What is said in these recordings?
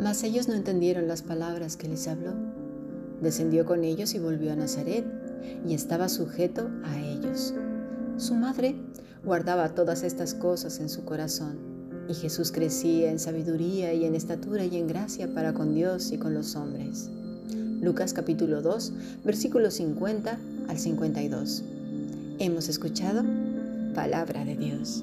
Mas ellos no entendieron las palabras que les habló. Descendió con ellos y volvió a Nazaret, y estaba sujeto a ellos. Su madre guardaba todas estas cosas en su corazón, y Jesús crecía en sabiduría y en estatura y en gracia para con Dios y con los hombres. Lucas capítulo 2, versículos 50 al 52. Hemos escuchado palabra de Dios.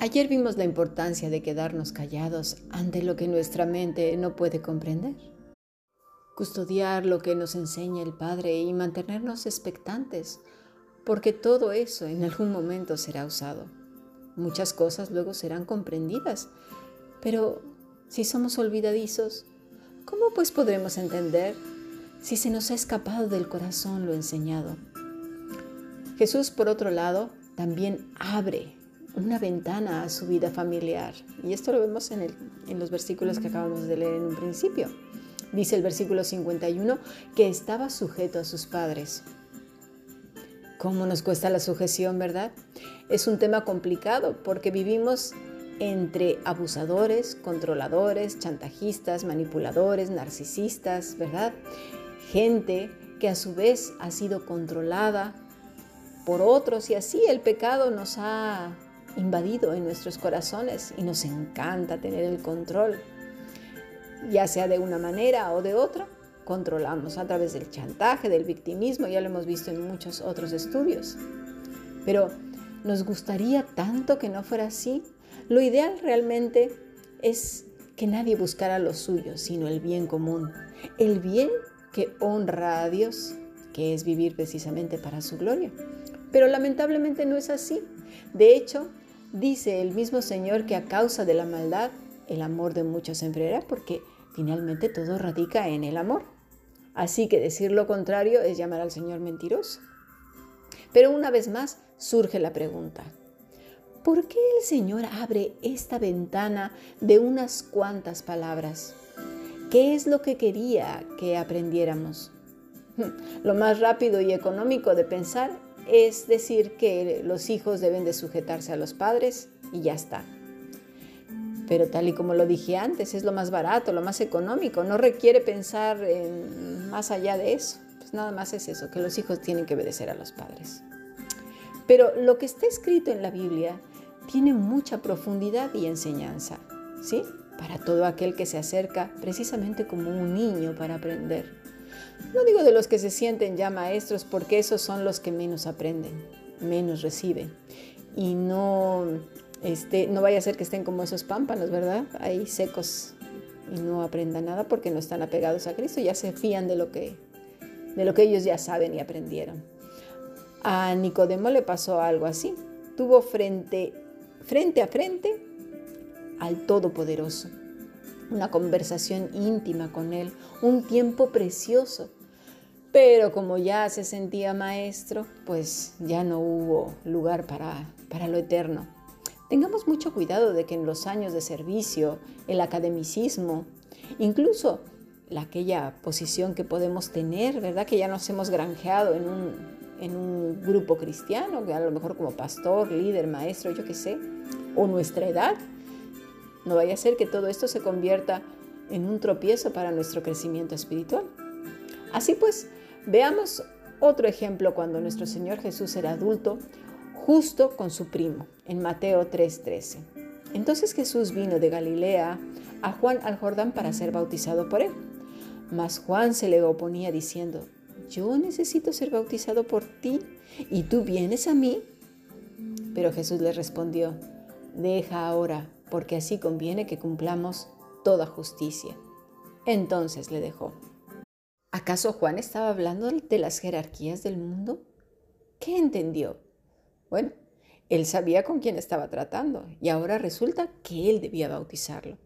Ayer vimos la importancia de quedarnos callados ante lo que nuestra mente no puede comprender. Custodiar lo que nos enseña el Padre y mantenernos expectantes, porque todo eso en algún momento será usado. Muchas cosas luego serán comprendidas, pero si somos olvidadizos, ¿cómo pues podremos entender si se nos ha escapado del corazón lo enseñado? Jesús, por otro lado, también abre una ventana a su vida familiar. Y esto lo vemos en, en, los versículos que acabamos de leer en un principio. Dice el versículo 51 que estaba sujeto a sus padres. ¿Cómo nos cuesta la sujeción, verdad? Es un tema complicado porque vivimos entre abusadores, controladores, chantajistas, manipuladores, narcisistas, ¿verdad? Gente que a su vez ha sido controlada por otros y así el pecado nos ha invadido en nuestros corazones y nos encanta tener el control, ya sea de una manera o de otra controlamos a través del chantaje, del victimismo, ya lo hemos visto en muchos otros estudios. Pero nos gustaría tanto que no fuera así. Lo ideal realmente es que nadie buscara lo suyo, sino el bien común, el bien que honra a Dios, es vivir precisamente para su gloria. Pero lamentablemente no es así. De hecho, dice el mismo Señor que a causa de la maldad, el amor de muchos se enfriará porque finalmente todo radica en el amor. Así que decir lo contrario es llamar al Señor mentiroso. Pero una vez más surge la pregunta, ¿por qué el Señor abre esta ventana de unas cuantas palabras? ¿Qué es lo que quería que aprendiéramos? Lo más rápido y económico de pensar es decir que los hijos deben de sujetarse a los padres y ya está. Pero tal y como lo dije antes, es lo más barato, lo más económico, no requiere pensar en más allá de eso. Pues nada más es eso, que los hijos tienen que obedecer a los padres. Pero lo que está escrito en la Biblia tiene mucha profundidad y enseñanza, ¿sí? Para todo aquel que se acerca precisamente como un niño para aprender. No digo de los que se sienten ya maestros porque esos son los que menos aprenden, menos reciben y no este, no vaya a ser que estén como esos pámpanos, ¿verdad? Ahí secos y no aprendan nada porque no están apegados a Cristo, ya se fían de lo que, de lo que ellos ya saben y aprendieron. A Nicodemo le pasó algo así. Tuvo frente, frente a frente al Todopoderoso, una conversación íntima con Él, un tiempo precioso. Pero como ya se sentía maestro, pues ya no hubo lugar para, para lo eterno. Tengamos mucho cuidado de que en los años de servicio, el academicismo, incluso la, aquella posición que podemos tener, ¿verdad? Que ya nos hemos granjeado en un, en un grupo cristiano, que a lo mejor como pastor, líder, maestro, yo qué sé, o nuestra edad, no vaya a ser que todo esto se convierta en un tropiezo para nuestro crecimiento espiritual. Así pues, veamos otro ejemplo cuando nuestro Señor Jesús era adulto, justo con su primo, en Mateo 3:13. Entonces Jesús vino de Galilea a Juan al Jordán para ser bautizado por él. Mas Juan se le oponía diciendo, yo necesito ser bautizado por ti y tú vienes a mí. Pero Jesús le respondió, deja ahora, porque así conviene que cumplamos toda justicia. Entonces le dejó. ¿Acaso Juan estaba hablando de las jerarquías del mundo? ¿Qué entendió? Bueno, él sabía con quién estaba tratando y ahora resulta que él debía bautizarlo.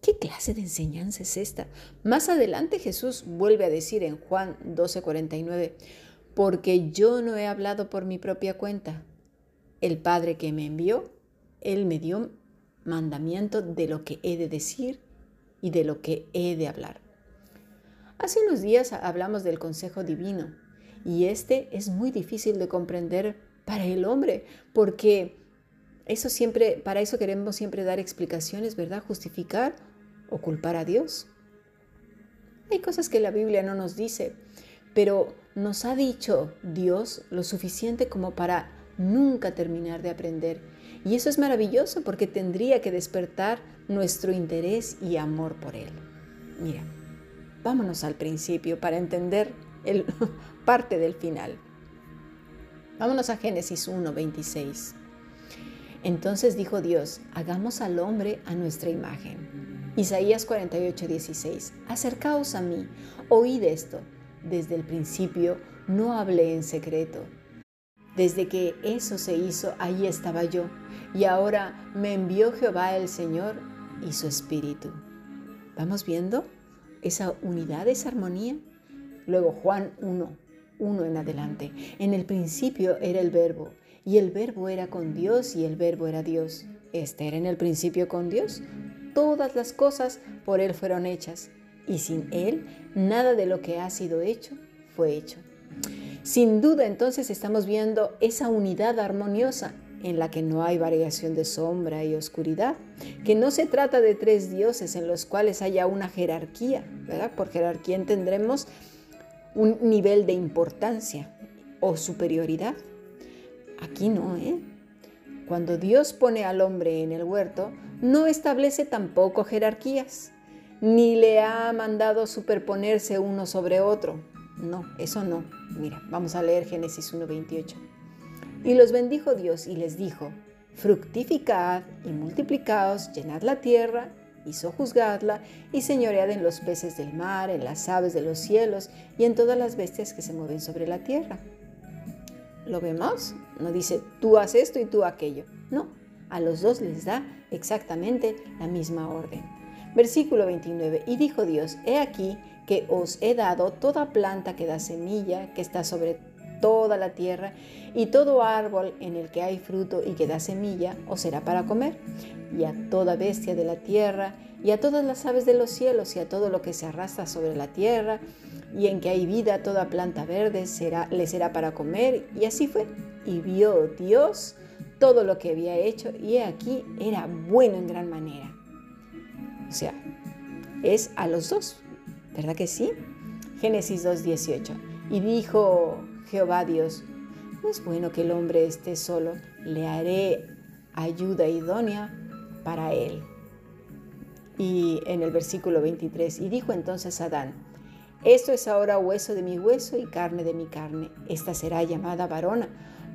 ¿Qué clase de enseñanza es esta? Más adelante Jesús vuelve a decir en Juan 12:49, porque yo no he hablado por mi propia cuenta. El Padre que me envió, Él me dio mandamiento de lo que he de decir y de lo que he de hablar. Hace unos días hablamos del consejo divino y este es muy difícil de comprender para el hombre porque eso siempre, para eso queremos siempre dar explicaciones, ¿verdad? Justificar o culpar a Dios. Hay cosas que la Biblia no nos dice, pero nos ha dicho Dios lo suficiente como para nunca terminar de aprender. Y eso es maravilloso porque tendría que despertar nuestro interés y amor por Él. Mira, vámonos al principio para entender el, parte del final. Vámonos a Génesis 1, 26. Entonces dijo Dios, hagamos al hombre a nuestra imagen. Isaías 48, 16. Acercaos a mí, oíd esto. Desde el principio no hablé en secreto. Desde que eso se hizo, ahí estaba yo. Y ahora me envió Jehová el Señor y su Espíritu. ¿Vamos viendo esa unidad, esa armonía? Luego Juan 1, 1 en adelante. En el principio era el verbo, y el verbo era con Dios, y el verbo era Dios. Este era en el principio con Dios. Todas las cosas por Él fueron hechas, y sin Él nada de lo que ha sido hecho fue hecho. Sin duda entonces estamos viendo esa unidad armoniosa en la que no hay variación de sombra y oscuridad, que no se trata de tres dioses en los cuales haya una jerarquía, ¿verdad? Por jerarquía entendremos un nivel de importancia o superioridad. Aquí no, ¿eh? Cuando Dios pone al hombre en el huerto, no establece tampoco jerarquías, ni le ha mandado superponerse uno sobre otro. No, eso no. Mira, vamos a leer Génesis 1.28. Y los bendijo Dios y les dijo, fructificad y multiplicaos, llenad la tierra y sojuzgadla y señoread en los peces del mar, en las aves de los cielos y en todas las bestias que se mueven sobre la tierra. ¿Lo vemos? No dice tú haz esto y tú aquello. No, a los dos les da exactamente la misma orden. Versículo 29. Y dijo Dios, he aquí que os he dado toda planta que da semilla, que está sobre toda la tierra, y todo árbol en el que hay fruto y que da semilla os será para comer, y a toda bestia de la tierra, y a todas las aves de los cielos, y a todo lo que se arrastra sobre la tierra, y en que hay vida, toda planta verde será, le será para comer, y así fue. Y vio Dios todo lo que había hecho, y aquí era bueno en gran manera. O sea, es a los dos, ¿verdad que sí? Génesis 2.18. Y dijo Jehová Dios, no es bueno que el hombre esté solo, le haré ayuda idónea para él. Y en el versículo 23, y dijo entonces Adán, esto es ahora hueso de mi hueso y carne de mi carne, esta será llamada varona,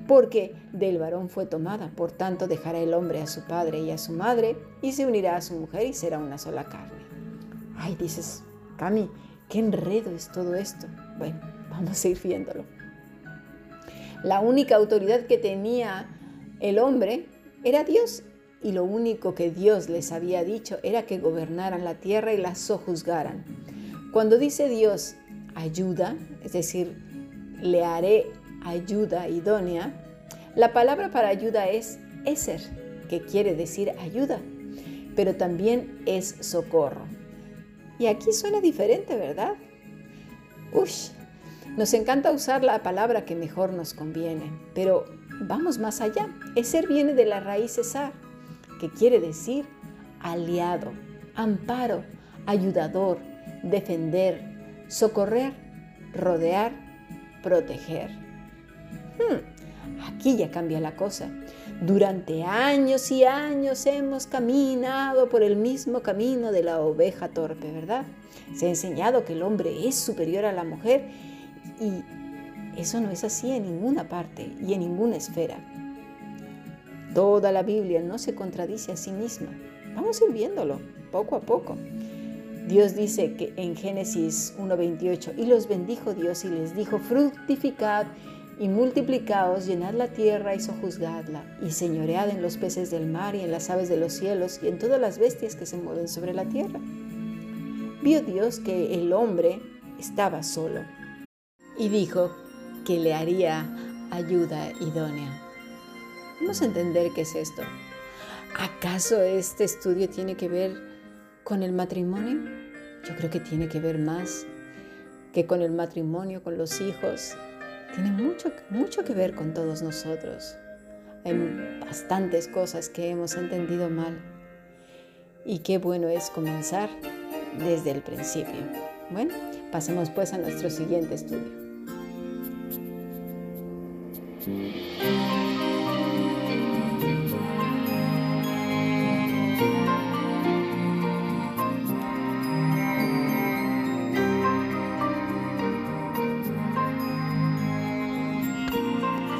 porque del varón fue tomada, por tanto dejará el hombre a su padre y a su madre, y se unirá a su mujer y será una sola carne. Ay, dices, Cami, qué enredo es todo esto. Bueno, vamos a ir viéndolo. La única autoridad que tenía el hombre era Dios y lo único que Dios les había dicho era que gobernaran la tierra y la sojuzgaran. Cuando dice Dios ayuda, es decir, le haré ayuda idónea, la palabra para ayuda es eser, que quiere decir ayuda, pero también es socorro. Y aquí suena diferente, ¿verdad? Ush, nos encanta usar la palabra que mejor nos conviene, pero vamos más allá. Eser viene de la raíz cesar, que quiere decir aliado, amparo, ayudador, defender, socorrer, rodear, proteger. Hmm, aquí ya cambia la cosa. Durante años y años hemos caminado por el mismo camino de la oveja torpe, ¿verdad? Se ha enseñado que el hombre es superior a la mujer Y eso no es así en ninguna parte y en ninguna esfera. Toda la Biblia no se contradice a sí misma. Vamos a ir viéndolo poco a poco. Dios dice que en Génesis 1.28, y los bendijo Dios y les dijo, fructificad y multiplicaos, llenad la tierra y sojuzgadla, y señoread en los peces del mar y en las aves de los cielos y en todas las bestias que se mueven sobre la tierra. Vio Dios que el hombre estaba solo y dijo que le haría ayuda idónea. Vamos a entender qué es esto. ¿Acaso este estudio tiene que ver con el matrimonio? Yo creo que tiene que ver más que con el matrimonio, con los hijos. Tiene mucho, mucho que ver con todos nosotros. Hay bastantes cosas que hemos entendido mal. Y qué bueno es comenzar desde el principio. Bueno, pasemos pues a nuestro siguiente estudio.